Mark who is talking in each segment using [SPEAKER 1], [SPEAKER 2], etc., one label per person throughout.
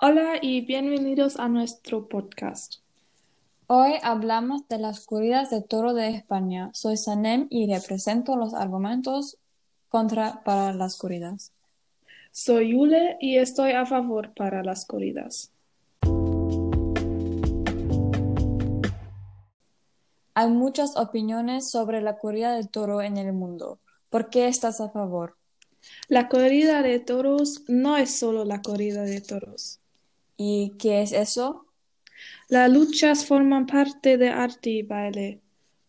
[SPEAKER 1] Hola y bienvenidos a nuestro podcast.
[SPEAKER 2] Hoy hablamos de las corridas de toro de España. Soy Sanem y represento los argumentos contra para las corridas.
[SPEAKER 1] Soy Yule y estoy a favor para las corridas.
[SPEAKER 2] Hay muchas opiniones sobre la corrida de toro en el mundo. ¿Por qué estás a favor?
[SPEAKER 1] La corrida de toros no es solo la corrida de toros.
[SPEAKER 2] ¿Y qué es eso?
[SPEAKER 1] Las luchas forman parte de arte y baile.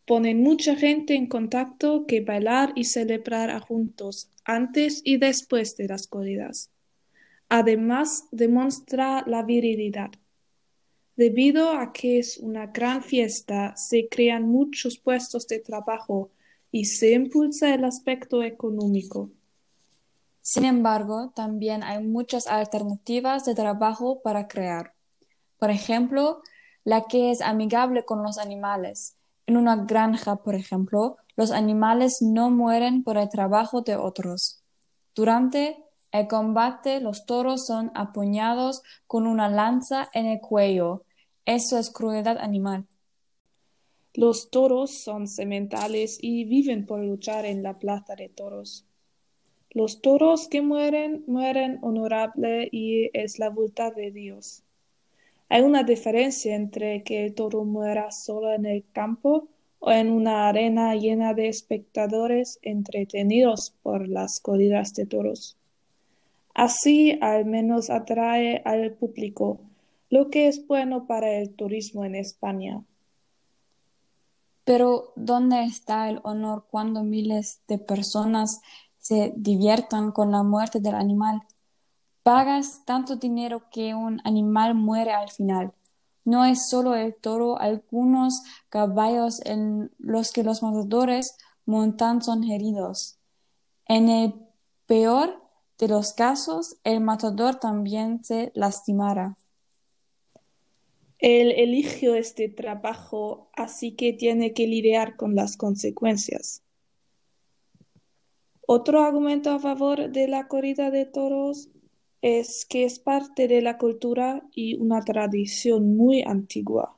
[SPEAKER 1] Ponen mucha gente en contacto que bailar y celebrar juntos antes y después de las corridas. Además, demuestra la virilidad. Debido a que es una gran fiesta, se crean muchos puestos de trabajo y se impulsa el aspecto económico.
[SPEAKER 2] Sin embargo, también hay muchas alternativas de trabajo para crear. Por ejemplo, la que es amigable con los animales. En una granja, por ejemplo, los animales no mueren por el trabajo de otros. Durante el combate, los toros son apuñados con una lanza en el cuello eso es crueldad animal.
[SPEAKER 1] Los toros son sementales y viven por luchar en la plaza de toros. Los toros que mueren, mueren honorable y es la voluntad de Dios. Hay una diferencia entre que el toro muera solo en el campo o en una arena llena de espectadores entretenidos por las corridas de toros. Así al menos atrae al público lo que es bueno para el turismo en España.
[SPEAKER 2] Pero ¿dónde está el honor cuando miles de personas se diviertan con la muerte del animal? Pagas tanto dinero que un animal muere al final. No es solo el toro, algunos caballos en los que los matadores montan son heridos. En el peor de los casos, el matador también se lastimará.
[SPEAKER 1] Él eligió este trabajo, así que tiene que lidiar con las consecuencias. Otro argumento a favor de la corrida de toros es que es parte de la cultura y una tradición muy antigua.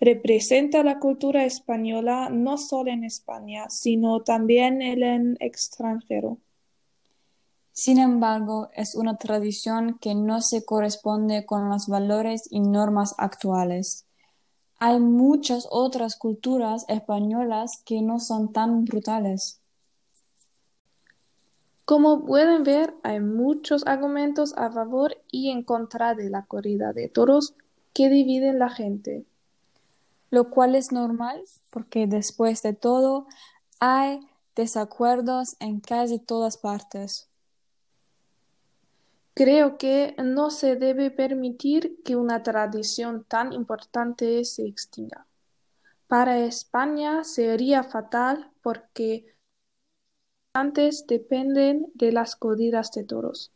[SPEAKER 1] Representa la cultura española no solo en España, sino también en el extranjero.
[SPEAKER 2] Sin embargo, es una tradición que no se corresponde con los valores y normas actuales. Hay muchas otras culturas españolas que no son tan brutales.
[SPEAKER 1] Como pueden ver, hay muchos argumentos a favor y en contra de la corrida de toros que dividen la gente.
[SPEAKER 2] Lo cual es normal porque después de todo hay desacuerdos en casi todas partes.
[SPEAKER 1] Creo que no se debe permitir que una tradición tan importante se extinga. Para España sería fatal porque antes dependen de las corridas de toros.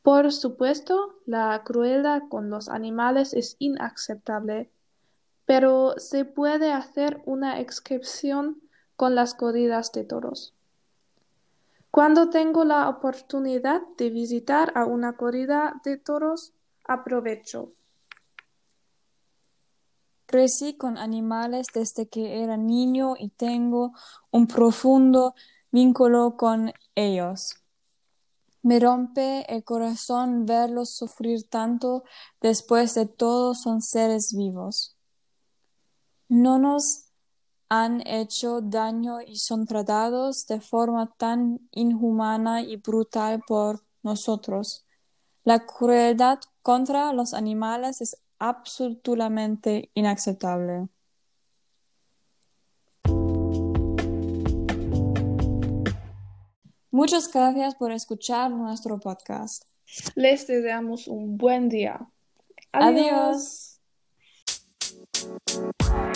[SPEAKER 1] Por supuesto, la crueldad con los animales es inaceptable, pero se puede hacer una excepción con las corridas de toros. Cuando tengo la oportunidad de visitar a una corrida de toros, aprovecho.
[SPEAKER 2] Crecí con animales desde que era niño y tengo un profundo vínculo con ellos. Me rompe el corazón verlos sufrir tanto, después de todo son seres vivos. No nos han hecho daño y son tratados de forma tan inhumana y brutal por nosotros. La crueldad contra los animales es absolutamente inaceptable. Muchas gracias por escuchar nuestro podcast.
[SPEAKER 1] Les deseamos un buen día.
[SPEAKER 2] Adiós.
[SPEAKER 3] you